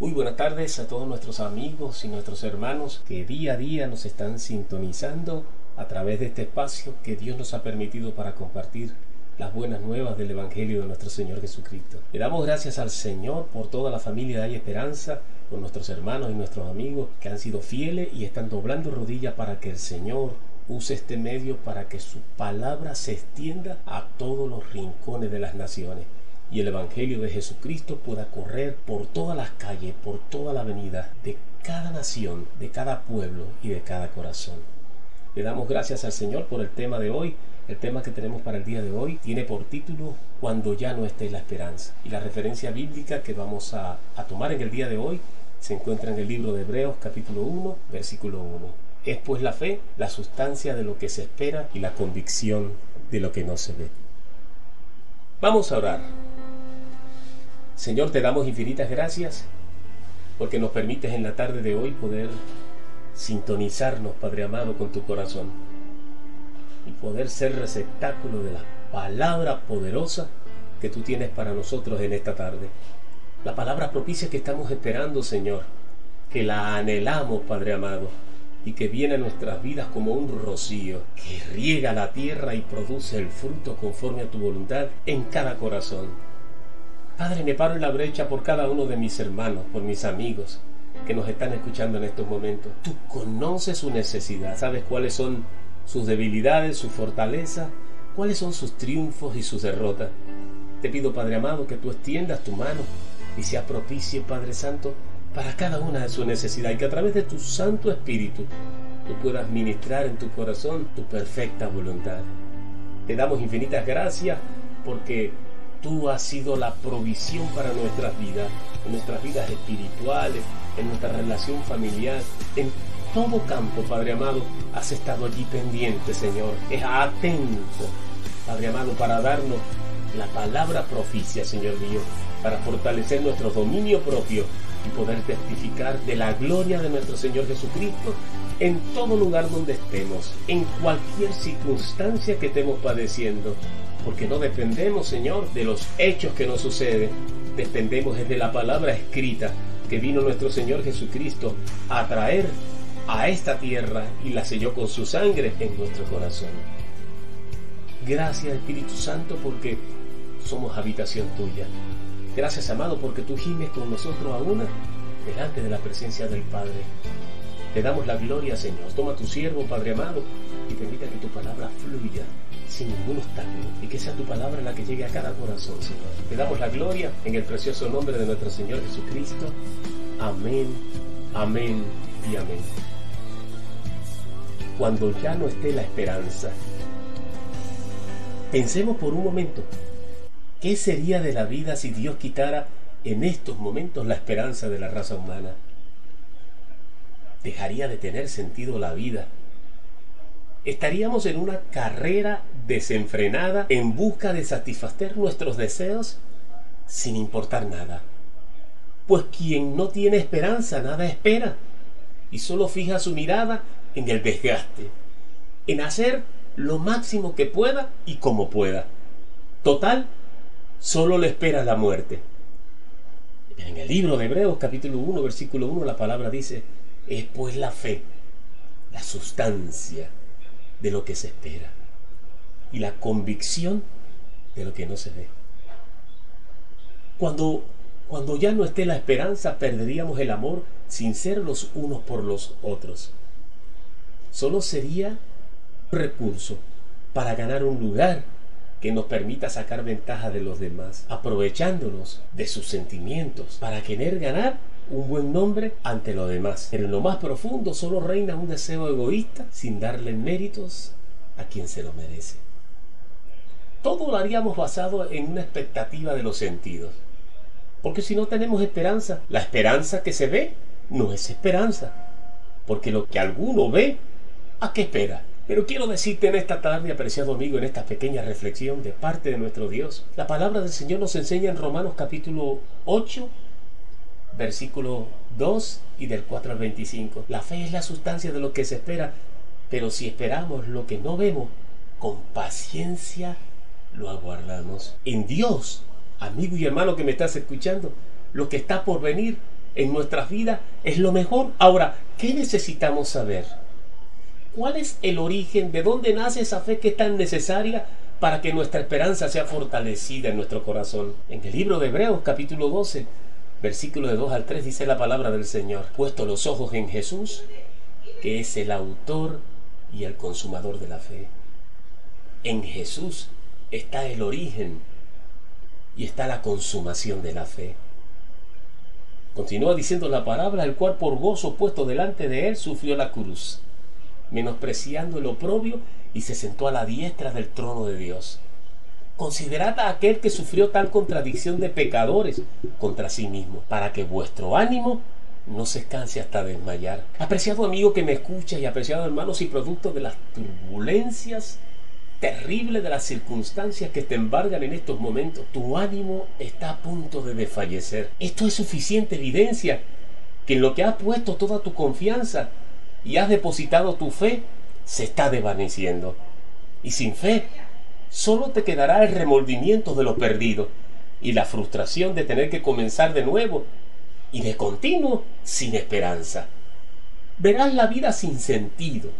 Muy buenas tardes a todos nuestros amigos y nuestros hermanos que día a día nos están sintonizando a través de este espacio que Dios nos ha permitido para compartir las buenas nuevas del Evangelio de nuestro Señor Jesucristo. Le damos gracias al Señor por toda la familia de Hay Esperanza, por nuestros hermanos y nuestros amigos que han sido fieles y están doblando rodillas para que el Señor use este medio para que su palabra se extienda a todos los rincones de las naciones y el Evangelio de Jesucristo pueda correr por todas las calles, por toda la avenida de cada nación, de cada pueblo y de cada corazón. Le damos gracias al Señor por el tema de hoy. El tema que tenemos para el día de hoy tiene por título Cuando ya no esté la esperanza. Y la referencia bíblica que vamos a, a tomar en el día de hoy se encuentra en el libro de Hebreos capítulo 1, versículo 1. Es pues la fe, la sustancia de lo que se espera y la convicción de lo que no se ve. Vamos a orar. Señor, te damos infinitas gracias porque nos permites en la tarde de hoy poder sintonizarnos, Padre amado, con tu corazón y poder ser receptáculo de la palabra poderosa que tú tienes para nosotros en esta tarde. La palabra propicia que estamos esperando, Señor, que la anhelamos, Padre amado, y que viene a nuestras vidas como un rocío que riega la tierra y produce el fruto conforme a tu voluntad en cada corazón. Padre, me paro en la brecha por cada uno de mis hermanos, por mis amigos que nos están escuchando en estos momentos. Tú conoces su necesidad, sabes cuáles son sus debilidades, su fortaleza, cuáles son sus triunfos y sus derrotas. Te pido, Padre amado, que tú extiendas tu mano y sea propicio, Padre Santo, para cada una de sus necesidades y que a través de tu Santo Espíritu tú puedas ministrar en tu corazón tu perfecta voluntad. Te damos infinitas gracias porque tú has sido la provisión para nuestras vidas, en nuestras vidas espirituales, en nuestra relación familiar, en todo campo, Padre amado, has estado allí pendiente, Señor. Es atento, Padre amado, para darnos la palabra propicia, Señor mío, para fortalecer nuestro dominio propio y poder testificar de la gloria de nuestro Señor Jesucristo en todo lugar donde estemos, en cualquier circunstancia que estemos padeciendo, porque no dependemos, Señor, de los hechos que nos suceden, dependemos desde la palabra escrita que vino nuestro Señor Jesucristo a traer a esta tierra y la selló con su sangre en nuestro corazón. Gracias Espíritu Santo porque somos habitación tuya. Gracias amado porque tú gimes con nosotros a una delante de la presencia del Padre. Te damos la gloria Señor. Toma tu siervo Padre amado y permita que tu palabra fluya sin ningún obstáculo y que sea tu palabra la que llegue a cada corazón, Señor. Te damos la gloria en el precioso nombre de nuestro Señor Jesucristo. Amén, amén y amén. Cuando ya no esté la esperanza, pensemos por un momento, ¿qué sería de la vida si Dios quitara en estos momentos la esperanza de la raza humana? Dejaría de tener sentido la vida estaríamos en una carrera desenfrenada en busca de satisfacer nuestros deseos sin importar nada. Pues quien no tiene esperanza nada espera y solo fija su mirada en el desgaste, en hacer lo máximo que pueda y como pueda. Total, solo le espera la muerte. En el libro de Hebreos capítulo 1 versículo 1 la palabra dice, es pues la fe, la sustancia de lo que se espera y la convicción de lo que no se ve. Cuando, cuando ya no esté la esperanza, perderíamos el amor sin ser los unos por los otros. Solo sería un recurso para ganar un lugar que nos permita sacar ventaja de los demás, aprovechándonos de sus sentimientos para querer ganar un buen nombre ante lo demás. Pero en lo más profundo solo reina un deseo egoísta sin darle méritos a quien se lo merece. Todo lo haríamos basado en una expectativa de los sentidos. Porque si no tenemos esperanza, la esperanza que se ve no es esperanza. Porque lo que alguno ve, ¿a qué espera? Pero quiero decirte en esta tarde, apreciado amigo, en esta pequeña reflexión de parte de nuestro Dios, la palabra del Señor nos enseña en Romanos capítulo 8, versículo 2 y del 4 al 25. La fe es la sustancia de lo que se espera, pero si esperamos lo que no vemos, con paciencia lo aguardamos. En Dios, amigo y hermano que me estás escuchando, lo que está por venir en nuestras vidas es lo mejor. Ahora, ¿qué necesitamos saber? ¿Cuál es el origen? ¿De dónde nace esa fe que es tan necesaria para que nuestra esperanza sea fortalecida en nuestro corazón? En el libro de Hebreos capítulo 12, versículo de 2 al 3 dice la palabra del Señor, puesto los ojos en Jesús, que es el autor y el consumador de la fe. En Jesús está el origen y está la consumación de la fe. Continúa diciendo la palabra, el cual por gozo puesto delante de él sufrió la cruz, menospreciando el oprobio y se sentó a la diestra del trono de Dios. Considerad a aquel que sufrió tal contradicción de pecadores contra sí mismo, para que vuestro ánimo no se canse hasta desmayar. Apreciado amigo que me escucha y apreciado hermanos y producto de las turbulencias terrible de las circunstancias que te embargan en estos momentos, tu ánimo está a punto de desfallecer. Esto es suficiente evidencia que en lo que has puesto toda tu confianza y has depositado tu fe, se está desvaneciendo. Y sin fe, solo te quedará el remordimiento de lo perdido y la frustración de tener que comenzar de nuevo y de continuo sin esperanza. Verás la vida sin sentido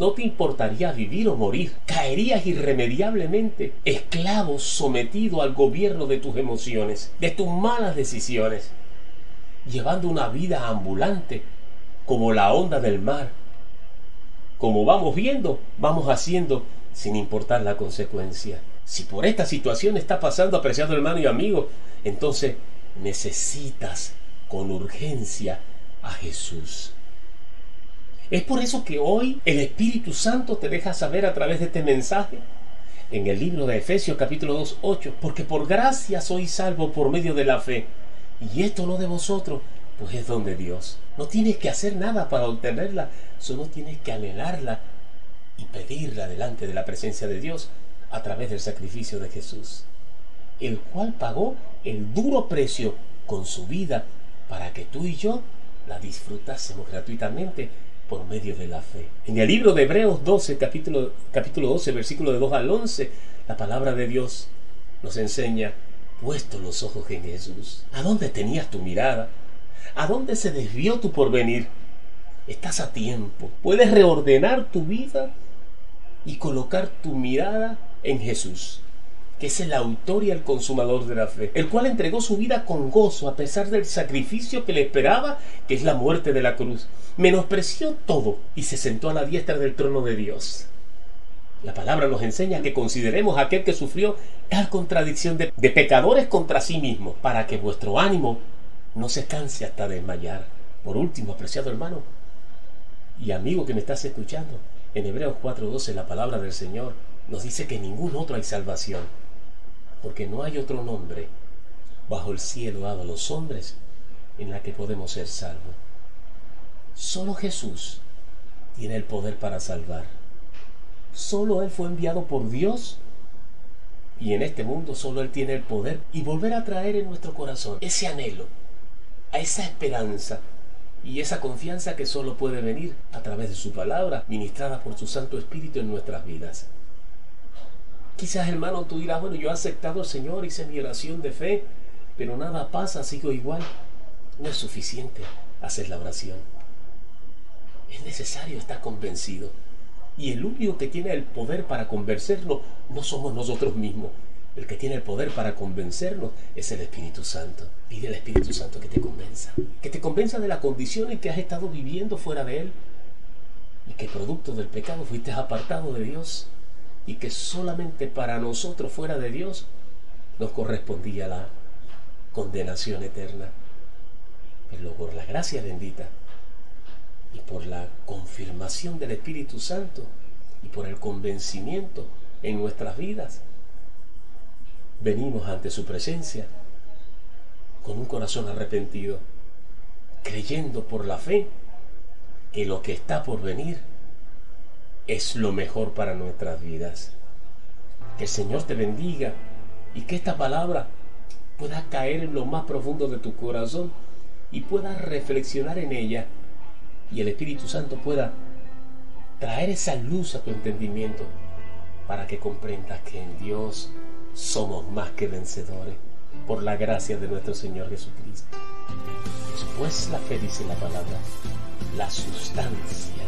no te importaría vivir o morir. Caerías irremediablemente esclavo sometido al gobierno de tus emociones, de tus malas decisiones, llevando una vida ambulante como la onda del mar. Como vamos viendo, vamos haciendo sin importar la consecuencia. Si por esta situación está pasando, apreciado hermano y amigo, entonces necesitas con urgencia a Jesús. Es por eso que hoy el Espíritu Santo te deja saber a través de este mensaje en el libro de Efesios capítulo 2, 8, porque por gracia soy salvo por medio de la fe. Y esto no de vosotros, pues es don de Dios. No tienes que hacer nada para obtenerla, solo tienes que anhelarla y pedirla delante de la presencia de Dios a través del sacrificio de Jesús, el cual pagó el duro precio con su vida para que tú y yo la disfrutásemos gratuitamente por medio de la fe. En el libro de Hebreos 12, capítulo, capítulo 12, versículo de 2 al 11, la palabra de Dios nos enseña, puesto los ojos en Jesús. ¿A dónde tenías tu mirada? ¿A dónde se desvió tu porvenir? Estás a tiempo. Puedes reordenar tu vida y colocar tu mirada en Jesús que es el autor y el consumador de la fe, el cual entregó su vida con gozo a pesar del sacrificio que le esperaba, que es la muerte de la cruz. Menospreció todo y se sentó a la diestra del trono de Dios. La palabra nos enseña que consideremos a aquel que sufrió tal contradicción de, de pecadores contra sí mismo, para que vuestro ánimo no se canse hasta desmayar. Por último, apreciado hermano y amigo que me estás escuchando, en Hebreos 4:12 la palabra del Señor nos dice que en ningún otro hay salvación porque no hay otro nombre bajo el cielo dado a los hombres en la que podemos ser salvos. Solo Jesús tiene el poder para salvar. Solo Él fue enviado por Dios y en este mundo solo Él tiene el poder y volver a traer en nuestro corazón ese anhelo, a esa esperanza y esa confianza que solo puede venir a través de su palabra, ministrada por su Santo Espíritu en nuestras vidas. Quizás, hermano, tú dirás, bueno, yo he aceptado al Señor, hice mi oración de fe, pero nada pasa, sigo igual. No es suficiente hacer la oración. Es necesario estar convencido. Y el único que tiene el poder para convencernos no somos nosotros mismos. El que tiene el poder para convencernos es el Espíritu Santo. Pide al Espíritu Santo que te convenza. Que te convenza de la condición en que has estado viviendo fuera de Él. Y que producto del pecado fuiste apartado de Dios y que solamente para nosotros fuera de Dios nos correspondía la condenación eterna. Pero por la gracia bendita y por la confirmación del Espíritu Santo y por el convencimiento en nuestras vidas, venimos ante su presencia con un corazón arrepentido, creyendo por la fe que lo que está por venir es lo mejor para nuestras vidas. Que el Señor te bendiga y que esta palabra pueda caer en lo más profundo de tu corazón y puedas reflexionar en ella y el Espíritu Santo pueda traer esa luz a tu entendimiento para que comprendas que en Dios somos más que vencedores por la gracia de nuestro Señor Jesucristo. Después la fe dice la palabra, la sustancia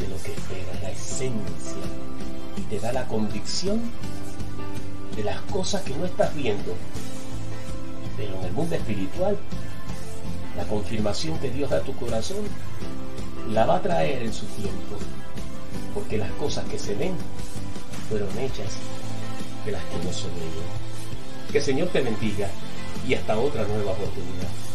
de lo que espera, la esencia, y te da la convicción de las cosas que no estás viendo. Pero en el mundo espiritual, la confirmación que Dios da a tu corazón la va a traer en su tiempo, porque las cosas que se ven fueron hechas de las que no son ellas. Que el Señor te bendiga y hasta otra nueva oportunidad.